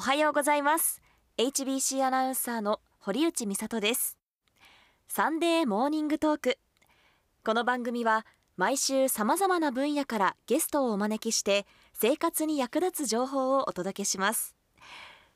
おはようございます。HBC アナウンサーの堀内美里です。サンデーモーニングトーク。この番組は毎週さまざまな分野からゲストをお招きして生活に役立つ情報をお届けします。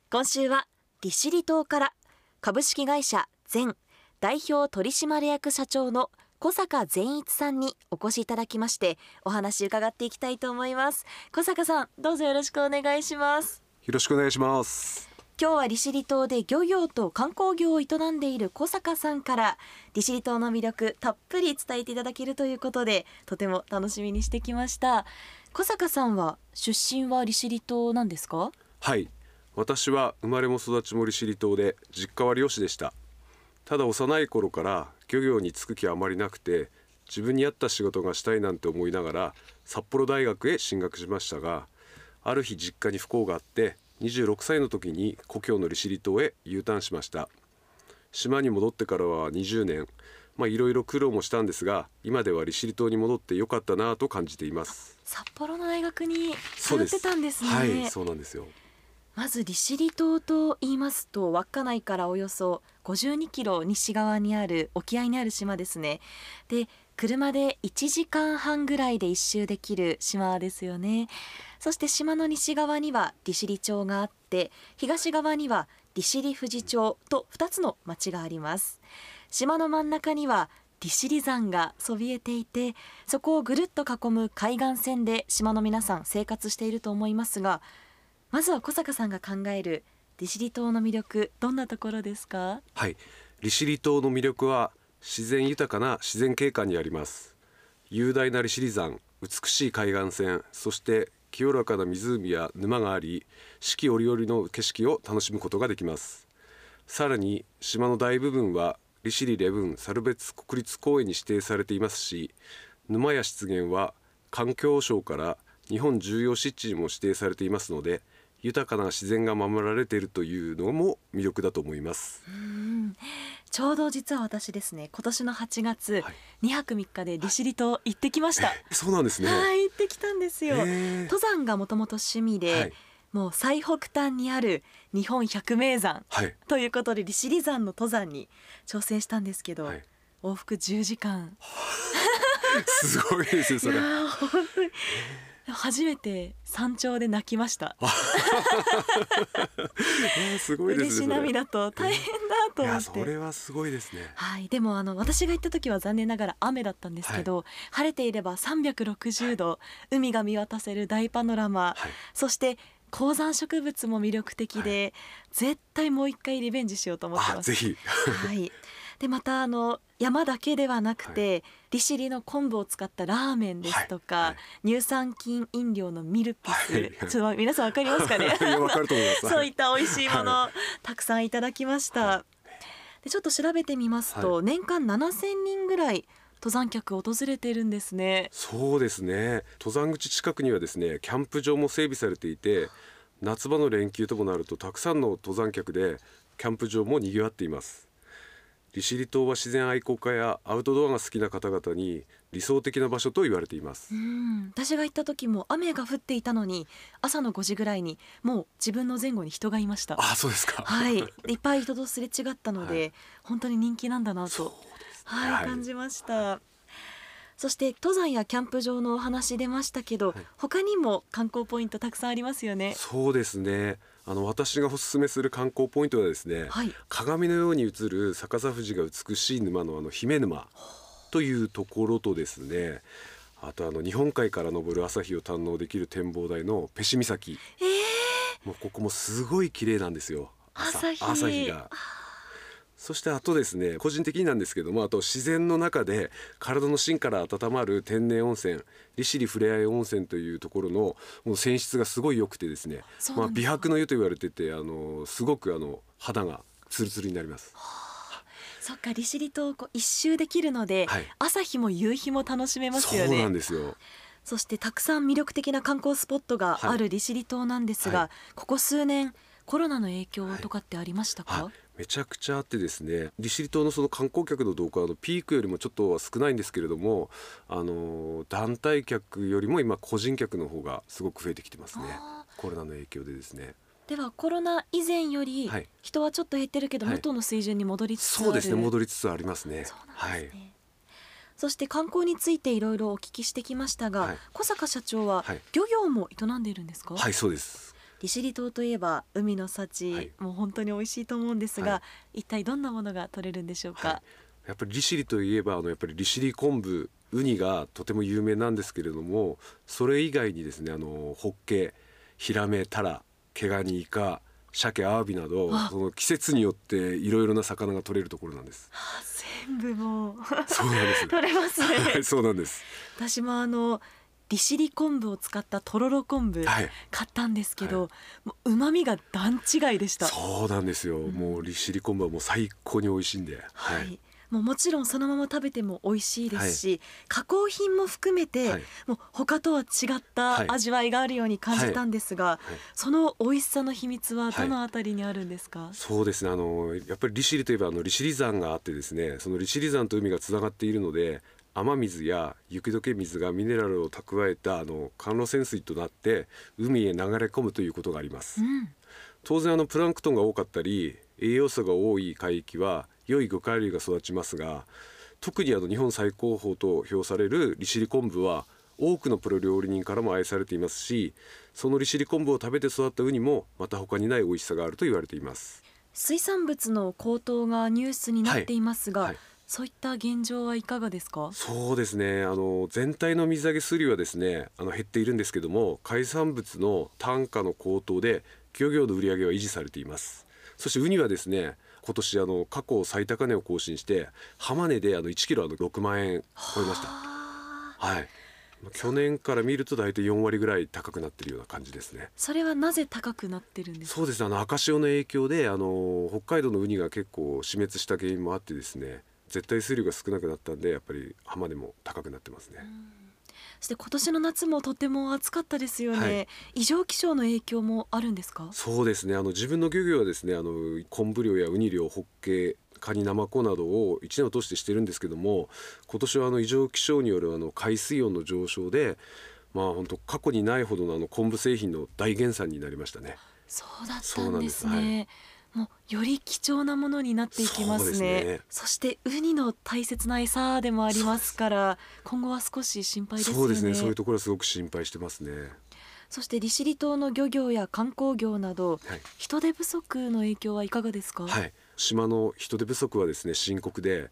今週は利尻島から株式会社全代表取締役社長の小坂善一さんにお越しいただきましてお話伺っていきたいと思います。小坂さんどうぞよろしくお願いします。よろしくお願いします。今日は利尻島で漁業と観光業を営んでいる小坂さんから利尻島の魅力たっぷり伝えていただけるということでとても楽しみにしてきました。小坂さんは出身は利尻島なんですか？はい。私は生まれも育ちも利尻島で実家は漁師でした。ただ幼い頃から漁業に就く気はあまりなくて自分に合った仕事がしたいなんて思いながら札幌大学へ進学しましたがある日実家に不幸があって26歳の時に故郷の利尻島へ U ターンしました。島に戻ってからは20年まあいろいろ苦労もしたんですが今では利尻島に戻ってよかったなと感じています。札幌の大学に通ってたんですね。はいそうなんですよまず利尻島と言いますと稚内からおよそ52キロ西側にある沖合にある島ですね。で車で1時間半ぐらいで一周できる島ですよね。そして島の西側には利尻町があって東側には利尻富士町と2つの町があります。島の真ん中には利尻山がそびえていてそこをぐるっと囲む海岸線で島の皆さん生活していると思いますがまずは小坂さんが考える利尻島の魅力どんなところですか？はい。利尻島の魅力は自然豊かな自然景観にあります。雄大な利尻山美しい海岸線そして清らかな湖や沼があり四季折々の景色を楽しむことができます。さらに島の大部分は利尻レブン猿別国立公園に指定されていますし沼や湿原は環境省から日本重要湿地にも指定されていますので豊かな自然が守られているというのも魅力だと思います。ちょうど実は私ですね今年の8月、はい、2泊3日で利尻島行ってきました、そうなんですね。はい行ってきたんですよ。登山がもともと趣味で、はい、もう最北端にある日本百名山、はい、ということで利尻山の登山に挑戦したんですけど、往復10時間。すごいですよそれ初めて山頂で泣きました。えー、すごいですね涙と大変だと思って。それ。はすごいですね。はいでもあの私が行った時は残念ながら雨だったんですけど、はい、晴れていれば360度、はい、海が見渡せる大パノラマ、はい、そして高山植物も魅力的で、絶対もう一回リベンジしようと思ってます。ぜひ。はい。でまたあの山だけではなくて、はい、利尻の昆布を使ったラーメンですとか、はい、乳酸菌飲料のミルピス、はい、ちょっと皆さんわかりますかね？そういった美味しいもの、たくさんいただきました、でちょっと調べてみますと、年間7000人ぐらい登山客訪れているんですね。そうですね。登山口近くにはですねキャンプ場も整備されていて夏場の連休ともなるとたくさんの登山客でキャンプ場も賑わっています利尻島は自然愛好家やアウトドアが好きな方々に理想的な場所と言われています。うん。私が行った時も雨が降っていたのに朝の5時ぐらいにもう自分の前後に人がいました。あそうですか。はい。いっぱい人とすれ違ったので、はい、本当に人気なんだなと、はい、はい、感じました、そして登山やキャンプ場のお話出ましたけど、はい、他にも観光ポイントたくさんありますよね。そうですね。あの私がおすすめする観光ポイントはですね、はい、鏡のように映る逆さ富士が美しい沼のあの姫沼というところとですねあとあの日本海から昇る朝日を堪能できる展望台のペシ岬、えー、もうここもすごい綺麗なんですよ。朝朝日が。そしてあとですね個人的になんですけどもあと自然の中で体の芯から温まる天然温泉利尻ふれあい温泉というところのもう泉質がすごい良くてですねまあ、美白の湯と言われててあのすごくあの肌がツルツルになります。そっか利尻島こう一周できるので、はい、朝日も夕日も楽しめますよね。そうなんですよ。そしてたくさん魅力的な観光スポットがある利尻島なんですが、はい、ここ数年コロナの影響とかってありましたか、めちゃくちゃあってですね利尻島のその観光客の動向はのピークよりもちょっとは少ないんですけれどもあの団体客よりも今個人客の方がすごく増えてきてますね。コロナの影響でですね。ではコロナ以前よりはい。人はちょっと減ってるけどはい。元の水準に戻りつつある、そうですね戻りつつありますね。そうなんはい。そして観光についていろいろお聞きしてきましたが、はい。小坂社長ははい。漁業も営んでいるんですか、はいそうです利尻島といえば海の幸、はい。もう本当に美味しいと思うんですが、は一体どんなものが取れるんでしょうか、はい。やっぱり利尻といえばあのやっぱり利尻昆布ウニがとても有名なんですけれどもそれ以外にですねあのホッケヒラメタラ毛ガニイカ鮭アワビなどあ。その季節によっていろいろな魚が取れるところなんです。あ全部もう。そうなんです。取れますね。はいそうなんです。私もあの利尻昆布を使ったとろろ昆布はい。買ったんですけど、もう旨味が段違いでした。そうなんですよ、もう利尻昆布はもう最高に美味しいんで。はい、もうもちろんそのまま食べても美味しいですし、加工品も含めて、はい。もう他とは違ったはい。味わいがあるように感じたんですが、はい。その美味しさの秘密はどのあたりにあるんですか、そうですね。あのやっぱり利尻といえばあの利尻山があってですねその利尻山と海がつながっているので雨水や雪解け水がミネラルを蓄えたあの甘露泉水となって海へ流れ込むということがあります。うん。当然あのプランクトンが多かったり栄養素が多い海域は良い魚介類が育ちますが特にあの日本最高峰と評される利尻昆布は多くのプロ料理人からも愛されていますしその利尻昆布を食べて育ったウニもまた他にない美味しさがあると言われています。水産物の高騰がニュースになっていますが、はいはいそういった現状はいかがですか？そうですね。あの全体の水揚げ数量はですねあの減っているんですけども海産物の単価の高騰で漁業の売り上げは維持されています。そしてウニはですね今年あの過去最高値を更新して浜値であの1キロあの6万円超えました。はい。去年から見ると大体4割ぐらい高くなってるような感じですね。それはなぜ高くなってるんですか？そうですね。あの赤潮の影響であの北海道のウニが結構死滅した原因もあってですね絶対数量が少なくなったんでやっぱり浜値も高くなってますね、そして今年の夏もとても暑かったですよね、はい。異常気象の影響もあるんですか？そうですね。あの自分の漁業はですねあの昆布漁やウニ漁ホッケカニナマコなどを1年を通してしてるんですけども今年はあの異常気象によるあの海水温の上昇でまあ本当過去にないほどのあの昆布製品の大減産になりましたね。そうだったんなんでです。すねもうより貴重なものになっていきますね。ね。そしてウニの大切な餌でもありますから今後は少し心配ですよね。そうですね。そういうところはすごく心配してますね。そして利尻島の漁業や観光業などはい。人手不足の影響はいかがですか、はい、島の人手不足はですね深刻で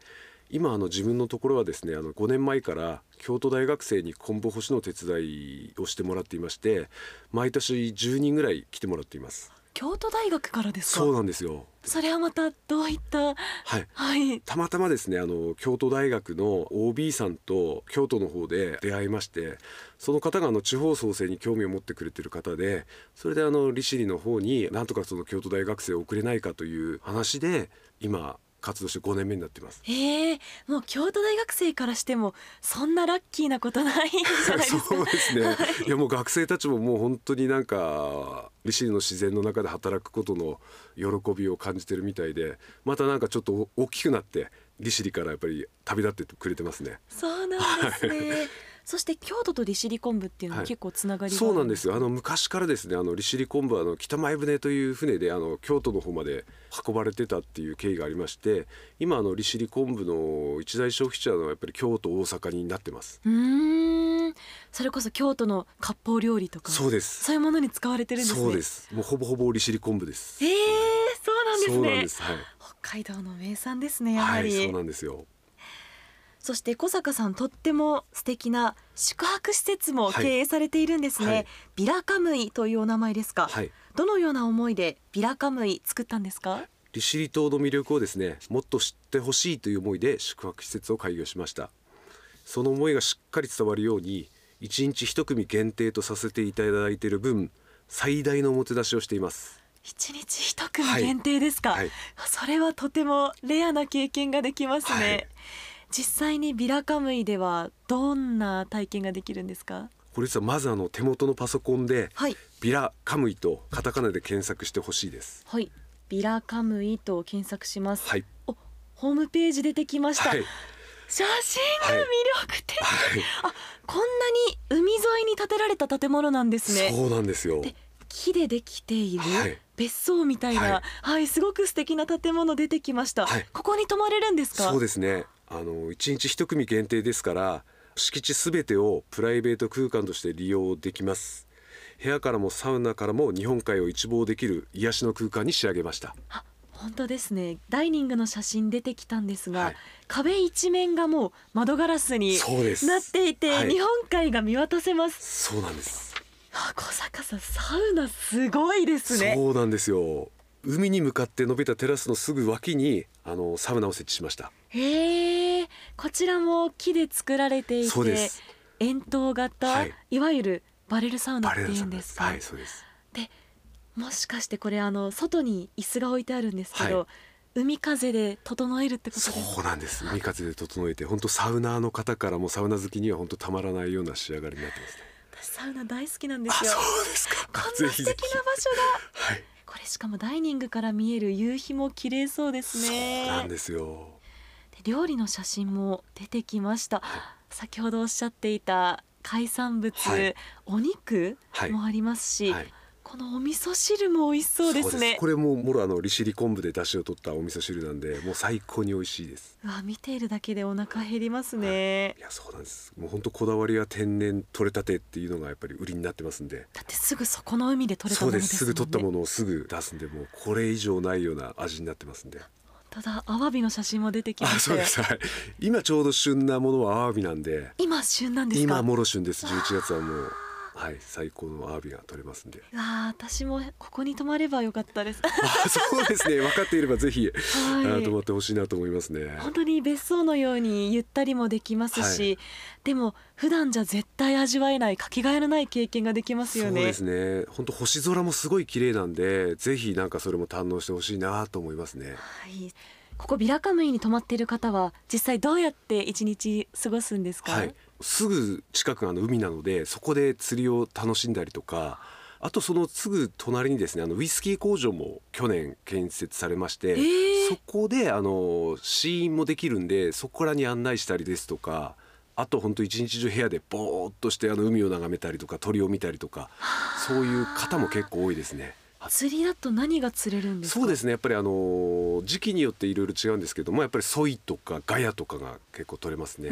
今あの自分のところはですねあの5年前から京都大学生に昆布干しの手伝いをしてもらっていまして毎年10人ぐらい来てもらっています京都大学からですか？そうなんですよ。それはまたどういった？はい。はい。たまたまですねあの京都大学の OB さんと京都の方で出会いましてその方があの地方創生に興味を持ってくれてる方でそれであの利尻の方になんとかその京都大学生を送れないかという話で今活動して5年目になってます。ええもう京都大学生からしてもそんなラッキーなことないんじゃないですか？そうですね、い、やもう学生たちももう本当になんか利尻の自然の中で働くことの喜びを感じてるみたいでまたなんかちょっと大きくなって利尻からやっぱり旅立ってくれてますね。そうなんですねそして京都と利尻昆布っていうのははい。結構つながりがあそうるなんですよ。あの昔からですねあの利尻昆布はあの北前船という船であの京都の方まで運ばれてたっていう経緯がありまして今あの利尻昆布の一大消費地はやっぱり京都大阪になってます。うーん。それこそ京都の割烹料理とかそうです。そういうものに使われてるんですね。そうです。もうほぼほぼ利尻昆布です。ええそうなんですね。そうなんです。はい。北海道の名産ですねやははい、り、そうなんですよ。そして小坂さんとっても素敵な宿泊施設もはい。経営されているんですね、はい。ビラカムイというお名前ですか、はい、どのような思いでビラカムイ作ったんですか？利尻島の魅力をですね、もっと知ってほしいという思いで宿泊施設を開業しました。その思いがしっかり伝わるように、一日一組限定とさせていただいている分、最大のおもてなしをしています。一日一組限定ですか、はい。それはとてもレアな経験ができますね、はい実際にビラカムイではどんな体験ができるんですか？これ実はまずあの手元のパソコンで、はい。ビラカムイとカタカナで検索してほしいです。はい。ビラカムイと検索します、はい。おホームページ出てきました、はい。写真が魅力的、はい。こんなに海沿いに建てられた建物なんですね。そうなんですよ。で木でできている、はい。別荘みたいな、は、はいいすごく素敵な建物出てきました、はい。ここに泊まれるんですか？そうですねあの1日1組限定ですから敷地すべてをプライベート空間として利用できます。部屋からもサウナからも日本海を一望できる癒しの空間に仕上げました。あ本当ですね。ダイニングの写真出てきたんですが、はい。壁一面がもう窓ガラスになっていて、はい。日本海が見渡せます。そうなんです。あ小坂さんサウナすごいですね。そうなんですよ海に向かって伸びたテラスのすぐ脇にあのサウナを設置しました。へえ。こちらも木で作られていて円筒型、はい。い、わゆるバレルサウナっていうんですか、はいそうです。もしかしてこれあの外に椅子が置いてあるんですけど、はい。海風で整えるってことですか？そうなんです。海風で整えて本当サウナーの方からもサウナ好きには本当たまらないような仕上がりになってますね。私サウナ大好きなんであすよ。そうですか。こんな素敵な場所が。はいこれしかもダイニングから見える夕日も綺麗そうですそうねなんですよ。で料理の写真も出てきました、先ほどおっしゃっていた海産物、はい。お肉はい。もありますし、はいこのお味噌汁も美味しそうですね。これももろあの利尻昆布で出汁を取ったお味噌汁なんでもう最高に美味しいです。うわ見ているだけでお腹減りますね、い。やそうなんです。もう本当こだわりは天然取れたてっていうのがやっぱり売りになってますんで。だってすぐそこの海で取れたものですね。す。ぐ取ったものをすぐ出すんでもうこれ以上ないような味になってますんで。ただ。アワビの写真も出てきまあそうしたよです。はい。今ちょうど旬なものはアワビなんで。今旬なんですか？今もろ旬です。11月はもうはい最高のアワビが取れますんで。あ私もここに泊まればよかったです。あ そうですね。分かっていればぜひ、はい。あ泊まってほしいなと思いますね。本当に別荘のようにゆったりもできますし、はい。でも普段じゃ絶対味わえないかけがえのない経験ができますよね。そうですね。本当星空もすごい綺麗なんでぜひなんかそれも堪能してほしいなと思いますね。はい。ここビラカムイに泊まっている方は実際どうやって一日過ごすんですか、はいすぐ近くがあの海なのでそこで釣りを楽しんだりとかあとそのすぐ隣にですねあのウイスキー工場も去年建設されまして、えーそこであの試飲もできるんでそこらに案内したりですとかあと本当一日中部屋でぼーっとしてあの海を眺めたりとか鳥を見たりとかそういう方も結構多いですね。釣りだと何が釣れるんですか？そうですねやっぱりあの時期によっていろいろ違うんですけどもやっぱりソイとかガヤとかが結構取れますね。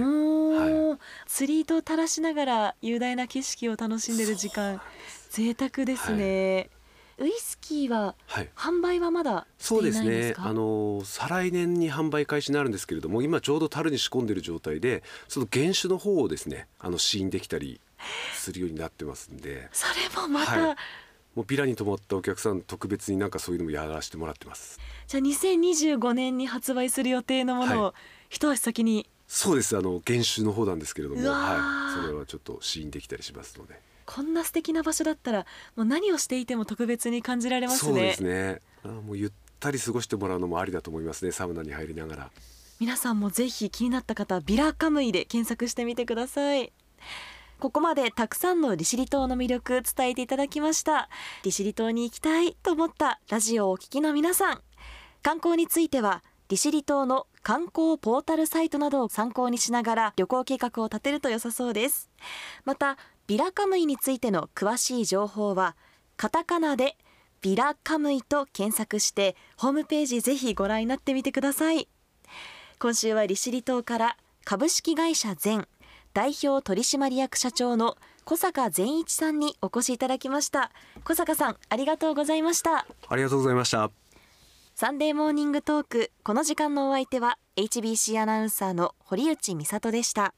釣り糸を垂らしながら雄大な景色を楽しんでる時間贅沢ですね、ウイスキーははい。販売はまだしそうですね。あの再来年に販売開始になるんですけれども今ちょうど樽に仕込んでる状態でその原酒の方をですねあの試飲できたりするようになってますんで。それもまた、はい。もうビラに泊まったお客さん特別になんかそういうのもやらせてもらってます。じゃあ2025年に発売する予定のものをは一足先にそうです。あの原酒の方なんですけれどもはい。それはちょっと試飲できたりしますので。こんな素敵な場所だったらもう何をしていても特別に感じられますね。そうですね。あもうゆったり過ごしてもらうのもありだと思いますねサウナに入りながら。皆さんもぜひ気になった方はビラカムイで検索してみてください。ここまでたくさんの利尻島の魅力伝えていただきました。利尻島に行きたいと思ったラジオをお聞きの皆さん観光については利尻島の観光ポータルサイトなどを参考にしながら旅行計画を立てると良さそうです。またビラカムイについての詳しい情報はカタカナでビラカムイと検索してホームページぜひご覧になってみてください。今週は利尻島から株式会社全代表取締役社長の小坂善一さんにお越しいただきました。小坂さんありがとうございました。ありがとうございました。サンデーモーニングトーク。この時間のお相手は HBC アナウンサーの堀内美里でした。